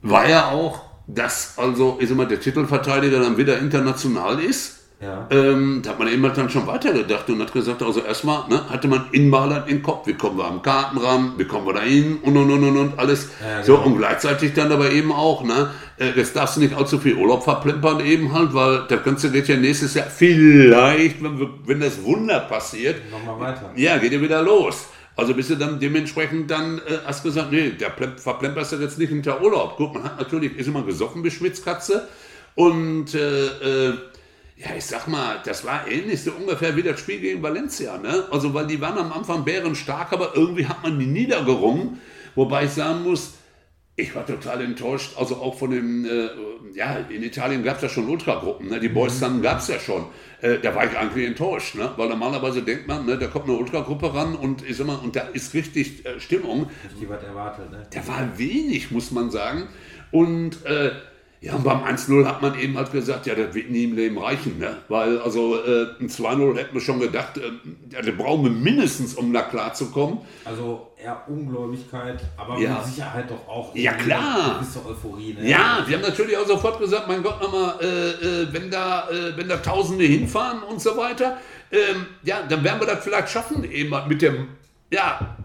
war ja auch, dass also, ich sag mal, der Titelverteidiger dann wieder international ist. Ja. Ähm, da hat man eben dann schon weitergedacht und hat gesagt, also erstmal ne, hatte man in Mailand im Kopf, wie kommen wir am Karten ran, wie kommen wir da hin und und und und, und alles. Ja, So, genau. und gleichzeitig dann aber eben auch, ne, äh, das darfst du nicht allzu viel Urlaub verplempern eben halt, weil das Ganze geht ja nächstes Jahr vielleicht, wenn, wenn das Wunder passiert, Nochmal weiter. ja, geht ja wieder los. Also bist du dann dementsprechend dann, äh, hast gesagt, nee, der plem- verplemperst du jetzt nicht hinter Urlaub. Gut, man hat natürlich, ist immer gesoffen wie Schwitzkatze und äh, äh, ja, ich sag mal, das war ähnlich so ungefähr wie das Spiel gegen Valencia, ne? Also, weil die waren am Anfang bärenstark, aber irgendwie hat man die niedergerungen. Wobei ich sagen muss, ich war total enttäuscht, also auch von dem, äh, ja, in Italien gab es ja schon Ultragruppen, ne? die Boys Sun gab es ja schon. Äh, da war ich eigentlich enttäuscht, ne? weil normalerweise denkt man, ne, da kommt eine Ultragruppe ran und ich sag mal, und da ist richtig äh, Stimmung. Die was erwartet, ne? Da war wenig, muss man sagen. Und äh, ja, und beim 1-0 hat man eben halt gesagt, ja, das wird nie im Leben reichen, ne? Weil, also äh, ein 2-0 hätten wir schon gedacht, äh, ja, da brauchen wir mindestens, um da klarzukommen. Also eher Ungläubigkeit, aber Ja. mit Sicherheit doch auch Ja, klar. eine gewisse Euphorie. Ne? Ja, wir haben natürlich auch sofort gesagt, mein Gott, nochmal, äh, äh, wenn, da, äh, wenn da Tausende hinfahren und so weiter, ähm, ja, dann werden wir das vielleicht schaffen, eben mal mit dem, ja,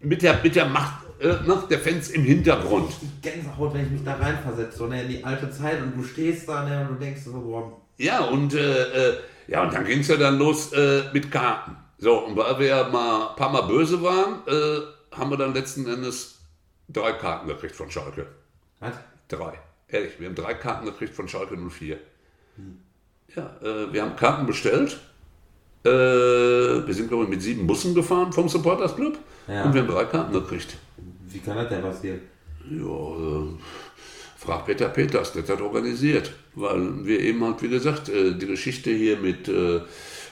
mit der, mit der Macht äh, ne, der Fans im Hintergrund. Die Gänsehaut, wenn ich mich da reinversetze, so ne, in die alte Zeit und du stehst da ne, und du denkst so, boah, Ja, und, äh, äh, ja, und dann ging es ja dann los äh, mit Karten. So, und weil wir ja mal ein paar Mal böse waren, äh, haben wir dann letzten Endes drei Karten gekriegt von Schalke. was? Drei. Ehrlich, wir haben drei Karten gekriegt von Schalke 04. Ja, äh, wir haben Karten bestellt. Wir sind, glaube ich, mit sieben Bussen gefahren vom Supporters Club. Ja. Und wir haben drei Karten gekriegt. Wie kann das denn passieren? Ja, äh, frag Peter Peters, der hat organisiert. Weil wir eben halt, wie gesagt, äh, die Geschichte hier mit, äh,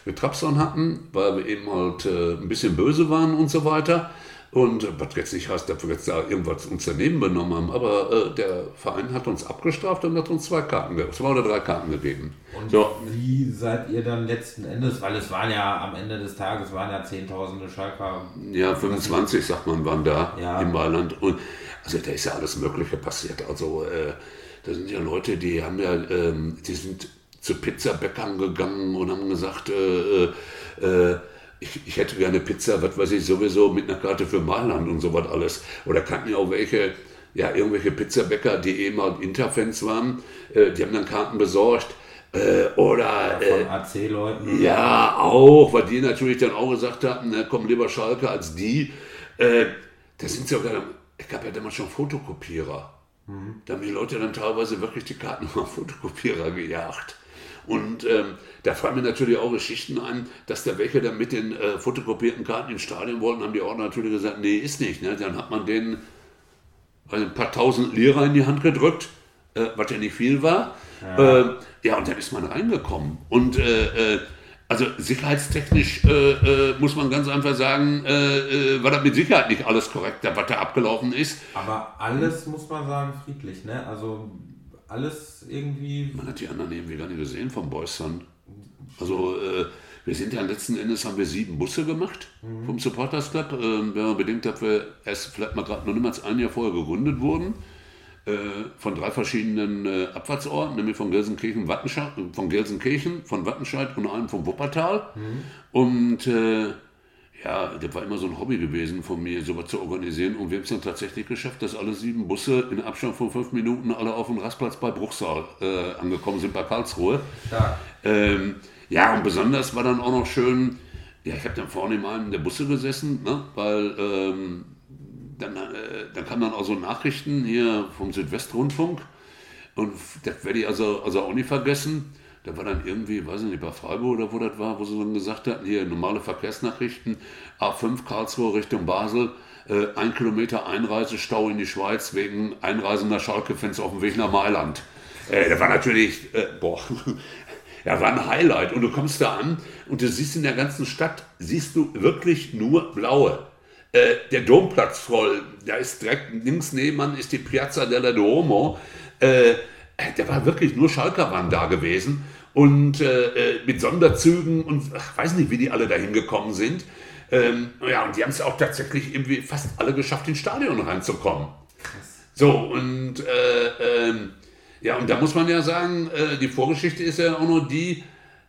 mit Trabzon hatten, weil wir eben halt ein bisschen böse waren und so weiter. Und äh, was jetzt nicht heißt, dass wir jetzt da irgendwas uns daneben benommen haben, aber äh, der Verein hat uns abgestraft und hat uns zwei Karten, zwei oder drei Karten gegeben. Und So, wie seid ihr dann letzten Endes, weil es waren ja am Ende des Tages waren ja Zehntausende Schalker. Ja, 25, sagt man, waren da Ja. im Mailand. Und also da ist ja alles Mögliche passiert. Also äh, da sind ja Leute, die haben ja, ähm, die sind zu Pizzabäckern gegangen und haben gesagt, äh, äh, äh, ich, ich hätte gerne Pizza, was weiß ich, sowieso mit einer Karte für Mailand und sowas alles. Oder kannten ja auch welche, ja, irgendwelche Pizzabäcker, die eben halt Interfans waren, äh, die haben dann Karten besorgt. Äh, oder äh, Von AC-Leuten. ja, auch, weil die natürlich dann auch gesagt haben, ne, komm lieber Schalke als die. Äh, da sind sogar, ich gab ja damals schon Fotokopierer. Da haben die Leute dann teilweise wirklich die Karten auf Fotokopierer gejagt. Und ähm, da fallen mir natürlich auch Geschichten ein, dass da welche dann mit den äh, fotokopierten Karten ins Stadion wollten, haben die Ordner natürlich gesagt, nee, ist nicht. Ne? Dann hat man denen also ein paar tausend Lira in die Hand gedrückt, äh, was ja nicht viel war. Ja, äh, ja und dann ist man reingekommen. Und äh, äh, also sicherheitstechnisch äh, äh, muss man ganz einfach sagen, äh, äh, war das mit Sicherheit nicht alles korrekt, was da abgelaufen ist. Aber alles muss man sagen friedlich, ne? Also alles irgendwie. Man hat die anderen irgendwie gar nicht gesehen vom Boys Sun. Also äh, wir sind ja letzten Endes haben wir sieben Busse gemacht vom Supporters Club. Ähm, wenn man bedenkt, dass wir erst vielleicht mal gerade noch niemals ein Jahr vorher gegründet wurden. Äh, von drei verschiedenen äh, Abfahrtsorten, nämlich von Gelsenkirchen, Wattenscheid, von Gelsenkirchen, von Wattenscheid und einem von Wuppertal. Und äh, ja, das war immer so ein Hobby gewesen von mir, sowas zu organisieren. Und wir haben es dann tatsächlich geschafft, dass alle sieben Busse in Abstand von fünf Minuten alle auf dem Rastplatz bei Bruchsal äh, angekommen sind, bei Karlsruhe. Ja. Ähm, ja, und besonders war dann auch noch schön, ja, ich habe dann vorne in einem der Busse gesessen, ne, weil ähm, dann, äh, dann kamen dann auch so Nachrichten hier vom Südwestrundfunk. Und das werde ich also, also auch nicht vergessen. Da war dann irgendwie, weiß ich nicht, bei Freiburg oder wo das war, wo sie dann gesagt hatten, hier normale Verkehrsnachrichten, A5 Karlsruhe Richtung Basel, äh, ein Kilometer Einreisestau in die Schweiz wegen einreisender Schalke-Fans auf dem Weg nach Mailand. Äh, das war natürlich, äh, boah, ja, war ein Highlight. Und du kommst da an und du siehst in der ganzen Stadt, siehst du wirklich nur Blaue. Äh, der Domplatz voll, da ist direkt links nebenan ist die Piazza della Duomo. Äh, da war wirklich nur Schalker waren da gewesen und äh, äh, mit Sonderzügen und ach, weiß nicht, wie die alle dahin gekommen sind. Ähm, ja, und die haben es auch tatsächlich irgendwie fast alle geschafft, ins Stadion reinzukommen. So, und äh, ähm, ja, und da muss man ja sagen, äh, die Vorgeschichte ist ja auch nur die,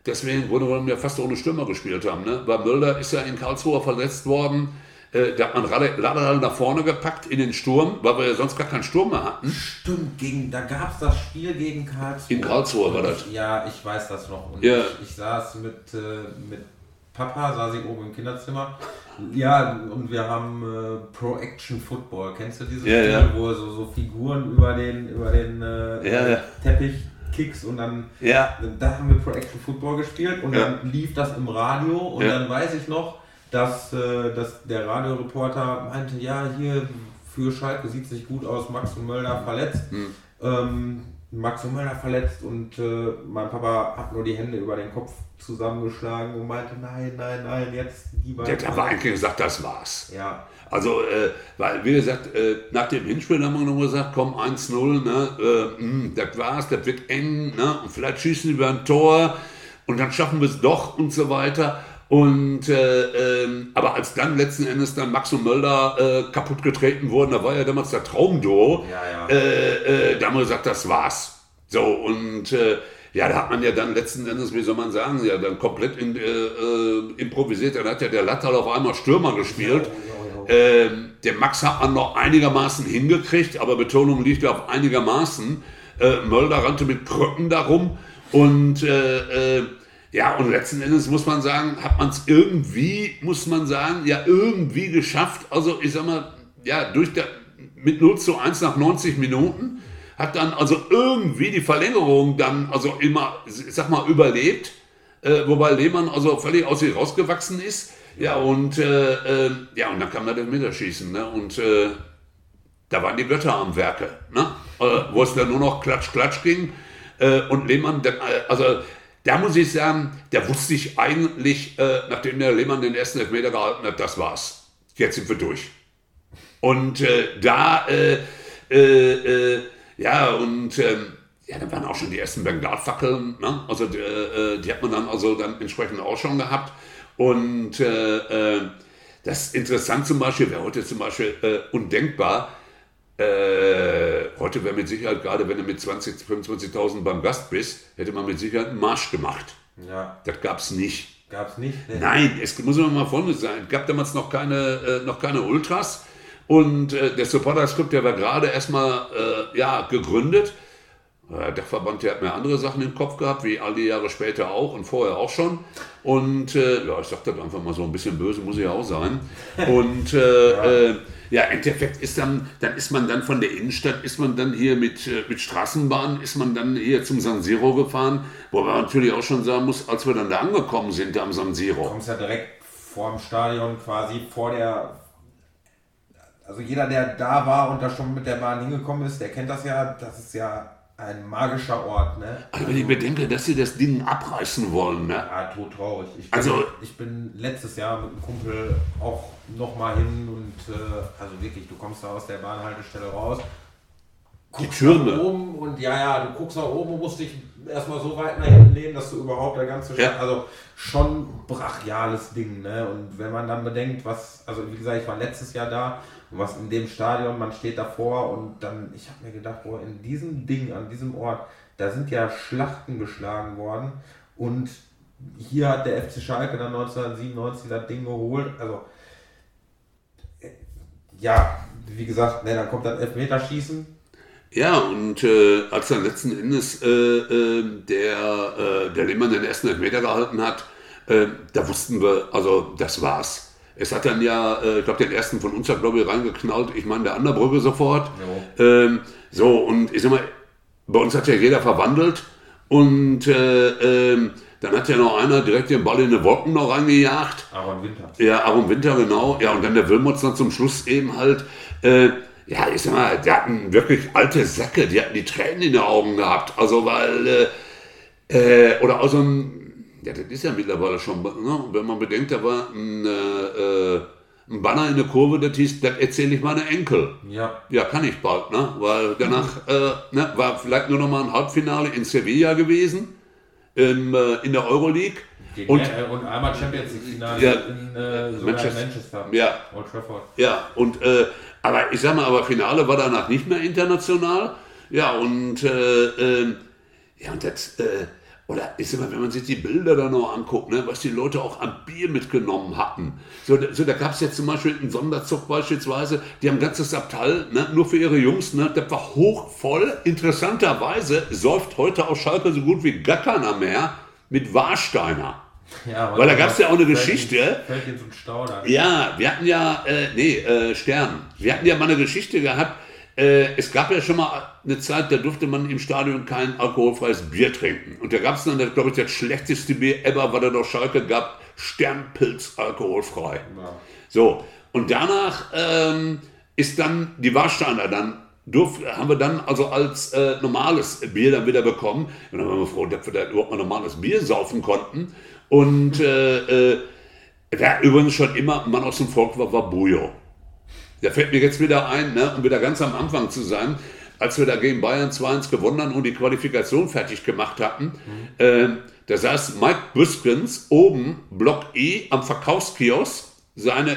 deswegen wurde wir ja fast ohne Stürmer gespielt haben, ne? weil Mölder ist ja in Karlsruhe verletzt worden äh, da hat man Laderal nach vorne gepackt in den Sturm, weil wir ja sonst gar keinen Sturm mehr hatten. Stimmt, gegen, da gab es das Spiel gegen Karlsruhe. In Karlsruhe war das. Ja, ich weiß das noch. Und ja. ich, ich saß mit, äh, mit Papa, saß ich oben im Kinderzimmer. Ja, und wir haben äh, Pro Action Football. Kennst du dieses ja, Spiel, ja. wo so, so Figuren über den, über den äh, ja, Teppich Kicks und dann ja. da haben wir Pro Action Football gespielt und dann lief das im Radio und dann weiß ich noch, dass, äh, dass der Radioreporter meinte, ja, hier für Schalke sieht es nicht gut aus, Max und Möller verletzt. Mhm. Ähm, Max und Möller verletzt und äh, mein Papa hat nur die Hände über den Kopf zusammengeschlagen und meinte, nein, nein, nein, jetzt die beiden. Der hat aber eigentlich gesagt, das war's. Ja. Also, äh, weil, wie gesagt, äh, nach dem Hinspiel haben wir noch gesagt, komm, 1-0, ne, äh, hm, das war's, das wird eng, ne, und vielleicht schießen wir ein Tor und dann schaffen wir es doch und so weiter. Und äh, ähm, aber als dann letzten Endes dann Max und Mölder äh, kaputt getreten wurden, da war ja damals der Traumduo, ja, ja. Äh, äh, da haben wir gesagt, das war's. So und äh, ja, da hat man ja dann letzten Endes, wie soll man sagen, ja dann komplett in, äh, äh, improvisiert. Dann hat ja der Lattal auf einmal Stürmer gespielt. Ja, ähm, der Max hat man noch einigermaßen hingekriegt, aber Betonung liegt ja auf einigermaßen. Äh, Mölder rannte mit Krücken darum und äh, äh, ja, und letzten Endes muss man sagen, hat man es irgendwie, muss man sagen, ja, irgendwie geschafft. Also, ich sag mal, ja, durch der, mit 0 zu 1 nach 90 Minuten hat dann also irgendwie die Verlängerung dann also immer, ich sag mal, überlebt. Äh, wobei Lehmann also völlig aus sich rausgewachsen ist. Ja, und, äh, äh, ja, und dann kam da das Mitterschießen. Ne? Und äh, da waren die Götter am Werke. Ne? Äh, wo es dann nur noch Klatsch, Klatsch ging. Äh, und Lehmann, also da muss ich sagen, da wusste ich eigentlich, äh, nachdem der Lehmann den ersten Elfmeter gehalten hat, das war's. Jetzt sind wir durch. Und äh, da, äh, äh, äh ja, und ähm, ja, da waren auch schon die ersten Bengalfackeln. Ne? Also die, äh, die, hat man dann also dann entsprechend auch schon gehabt. Und das ist interessant zum Beispiel, wäre heute zum Beispiel undenkbar, äh, heute wäre mit Sicherheit, gerade wenn du mit 20.000, 25.000 beim Gast bist, hätte man mit Sicherheit einen Marsch gemacht. Ja. Das gab es nicht. Gab es nicht? Nee. Nein, es muss man mal vorne sein. Es gab damals noch keine, äh, noch keine Ultras. Und äh, der Supporters Club, der war gerade erstmal äh, ja, gegründet. Der Verband, der hat mir andere Sachen im Kopf gehabt, wie all die Jahre später auch und vorher auch schon. Und äh, ja, ich sag das einfach mal so ein bisschen böse, muss ich auch sein. Und äh, ja. äh, ja, im Endeffekt ist dann, dann ist man dann von der Innenstadt, ist man dann hier mit, äh, mit Straßenbahn, ist man dann hier zum San Siro gefahren, wo man natürlich auch schon sagen muss, als wir dann da angekommen sind, am San Siro. Du kommst ja direkt vor dem Stadion quasi vor der, also jeder, der da war und da schon mit der Bahn hingekommen ist, der kennt das ja, das ist ja ein magischer Ort, ne? Also, wenn ich bedenke, dass sie das Ding abreißen wollen, ne? Ja, tot traurig. Ich bin, also, ich bin letztes Jahr mit einem Kumpel auch nochmal hin und äh, also wirklich, du kommst da aus der Bahnhaltestelle raus, guckst nach oben und ja, ja, du guckst nach oben und musst dich erstmal so weit nach hinten lehnen, dass du überhaupt der ganze ja. also schon brachiales Ding, ne? Und wenn man dann bedenkt, was, also wie gesagt, ich war letztes Jahr da und was in dem Stadion, man steht davor und dann, ich habe mir gedacht, boah, in diesem Ding, an diesem Ort, da sind ja Schlachten geschlagen worden und hier hat der FC Schalke dann 1997 das Ding geholt. Also, äh, ja, wie gesagt, ne, dann kommt das Elfmeterschießen. Ja, und äh, als dann letzten Endes äh, äh, der, äh, der Lehmann den ersten Elfmeter gehalten hat, äh, da wussten wir, also das war's. Es hat dann ja, äh, ich glaube, den ersten von uns hat, glaube ich, reingeknallt. Ich meine, der Anderbrücke sofort. Ähm, so, und ich sag mal, bei uns hat ja jeder verwandelt. Und äh, ähm, dann hat ja noch einer direkt den Ball in die Wolken noch reingejagt. Aaron Winter. Ja, Aaron Winter, genau. Ja, und dann der Wilmots dann zum Schluss eben halt. Äh, ja, ich sag mal, die hatten wirklich alte Säcke, die hatten die Tränen in den Augen gehabt. Also, weil, äh, äh, oder auch so ein, ja, das ist ja mittlerweile schon, ne? wenn man bedenkt, da war ein, äh, äh ein Banner in der Kurve, das hieß, das erzähle ich meine Enkel. Ja. Ja, kann ich bald, ne? Weil danach äh, ne, war vielleicht nur noch mal ein Halbfinale in Sevilla gewesen, im, äh, in der Euroleague. Gegen Und- äh, und einmal Champions League Finale Ja. in, äh, Manchester. in Manchester. Ja. Old Trafford. Ja, und äh, aber ich sag mal, aber Finale war danach nicht mehr international. Ja, und äh, ähm, ja, und das, oder sag mal, wenn man sich die Bilder da noch anguckt, ne, was die Leute auch am Bier mitgenommen hatten. So, da- so da gab es jetzt zum Beispiel einen Sonderzug beispielsweise, die haben ein ganzes Abteil, ne, nur für ihre Jungs, ne, das war hochvoll. Interessanterweise säuft heute auf Schalke so gut wie gar keiner mehr mit Warsteiner. Ja, Weil da gab's ja auch eine Geschichte. in- Fällt in so. Ja, wir hatten ja, äh, nee, äh, Stern. Wir hatten ja mal eine Geschichte gehabt. Äh, es gab ja schon mal eine Zeit, da durfte man im Stadion kein alkoholfreies Bier trinken. Und da gab es dann, glaube ich, das schlechteste Bier ever, was es auf Schalke gab, Sternpilz alkoholfrei. Ja. So, und danach ähm, ist dann die Warsteiner dann, durf, haben wir dann also als äh, normales Bier dann wieder bekommen. Und dann waren wir froh, dass wir da überhaupt mal normales Bier saufen konnten. Und äh, äh, wer übrigens schon immer ein Mann aus dem Volk war, war Bujo. Der fällt mir jetzt wieder ein, ne, um wieder ganz am Anfang zu sein, als wir da gegen Bayern 2-1 gewonnen haben und die Qualifikation fertig gemacht hatten. Äh, da saß Mike Büskens oben, Block E, am Verkaufskiosk. Seine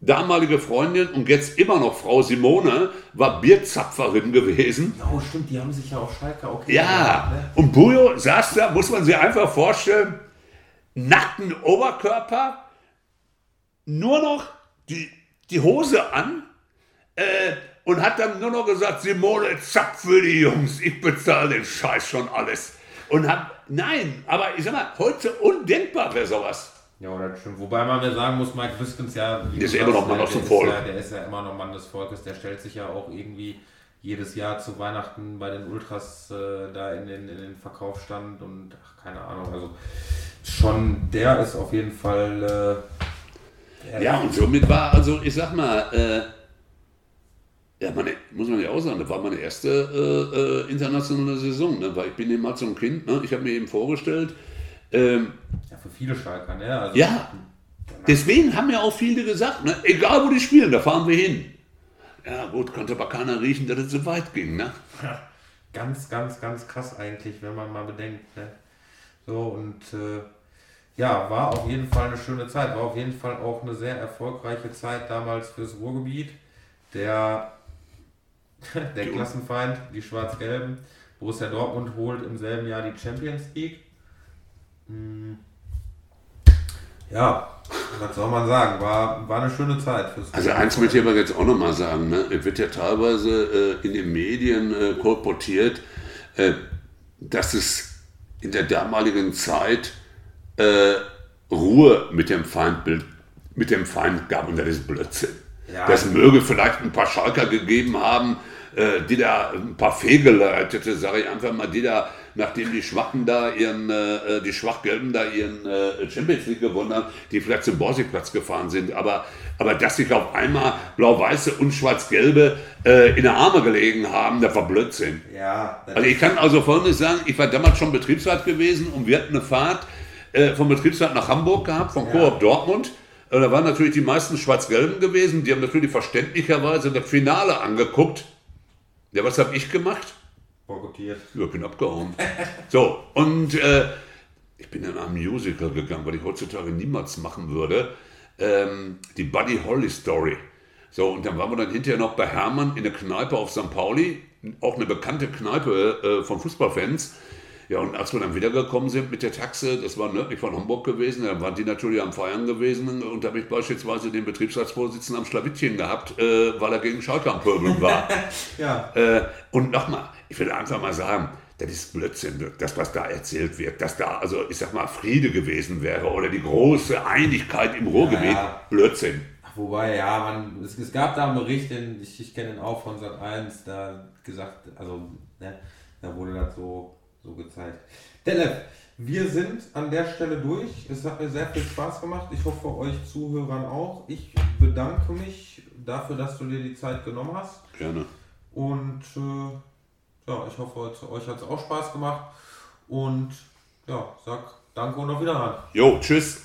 damalige Freundin und jetzt immer noch Frau Simone war Bierzapferin gewesen. Oh, stimmt, die haben sich ja auf Schalke auch Ja, ne? und Bujo saß da, muss man sich einfach vorstellen, nackten Oberkörper, nur noch die, die Hose an äh, und hat dann nur noch gesagt, Simone, zack für die Jungs, ich bezahle den Scheiß schon alles. Und hab, nein, aber ich sag mal, heute undenkbar wäre sowas. Ja, das stimmt. Wobei man mir sagen muss, Mike Biskens ja. wie ist ja immer noch Mann aus dem der Volk. Ist ja, der ist ja immer noch Mann des Volkes. Der stellt sich ja auch irgendwie jedes Jahr zu Weihnachten bei den Ultras äh, da in den, in den Verkaufsstand und ach, keine Ahnung. Also schon, der ist auf jeden Fall. Äh, Ja, und somit war, also ich sag mal, äh, ja, meine, muss man ja auch sagen, das war meine erste äh, äh, internationale Saison, ne? weil ich bin eben halt so ein Kind, ne? ich habe mir eben vorgestellt, ähm, ja, für viele Schalker, ne? Also, ja, deswegen haben ja auch viele gesagt, ne? egal wo die spielen, da fahren wir hin. Ja gut, konnte aber keiner riechen, dass es so weit ging. Ne? Ganz, ganz, ganz krass eigentlich, wenn man mal bedenkt. Ne? So und äh, ja, war auf jeden Fall eine schöne Zeit. War auf jeden Fall auch eine sehr erfolgreiche Zeit damals fürs Ruhrgebiet. Der, der Die- Klassenfeind, die Schwarz-Gelben, Borussia Dortmund holt im selben Jahr die Champions League. Hm. Ja, was soll man sagen? War, war eine schöne Zeit fürs Also eins möchte ich aber jetzt auch nochmal sagen, ne? es wird ja teilweise äh, in den Medien äh, kolportiert, äh, dass es in der damaligen Zeit äh, Ruhe mit dem Feindbild, mit dem Feind gab und das ist Blödsinn. Ja. Das möge vielleicht ein paar Schalker gegeben haben, äh, die da ein paar Fehlgeleitete, sage ich einfach mal, die da, nachdem die Schwachen da ihren, äh, die Schwachgelben da ihren äh, Champions League gewonnen haben, die vielleicht zum Borsigplatz gefahren sind. Aber, aber dass sich auf einmal Blau-Weiße und Schwarz-Gelbe äh, in der Arme gelegen haben, das war Blödsinn. Ja, das Also ich kann also Folgendes sagen, ich war damals schon Betriebsrat gewesen und wir hatten eine Fahrt äh, vom Betriebsrat nach Hamburg gehabt, vom Coop Dortmund. Äh, Da waren natürlich die meisten Schwarz-Gelben gewesen, die haben natürlich verständlicherweise das Finale angeguckt. Ja, was habe ich gemacht? boykottiert. Ja, ich bin abgehauen. so, und äh, ich bin in ein Musical gegangen, was ich heutzutage niemals machen würde. Ähm, die Buddy Holly Story. So, und dann waren wir dann hinterher noch bei Hermann in der Kneipe auf St. Pauli, auch eine bekannte Kneipe äh, von Fußballfans. Ja, und als wir dann wiedergekommen sind mit der Taxe, das war nördlich von Hamburg gewesen, dann waren die natürlich am Feiern gewesen und da habe ich beispielsweise den Betriebsratsvorsitzenden am Schlawittchen gehabt, äh, weil er gegen Schalke am Pöbeln war. Ja. äh, und nochmal, ich will einfach mal sagen, das ist Blödsinn, das, was da erzählt wird, dass da, also ich sag mal, Friede gewesen wäre oder die große Einigkeit im Ruhrgebiet, Ja. Blödsinn. Wobei, ja, man, es, es gab da einen Bericht, den, ich, ich kenne ihn auch von Sat 1, da gesagt, also, ne, da wurde das so, so gezeigt. Detlef, wir sind an der Stelle durch. Es hat mir sehr viel Spaß gemacht. Ich hoffe, euch Zuhörern auch. Ich bedanke mich dafür, dass du dir die Zeit genommen hast. Gerne. Und äh, ja, ich hoffe, euch hat es auch Spaß gemacht. Und ja, sag danke und auf Wiederhören. Jo, tschüss.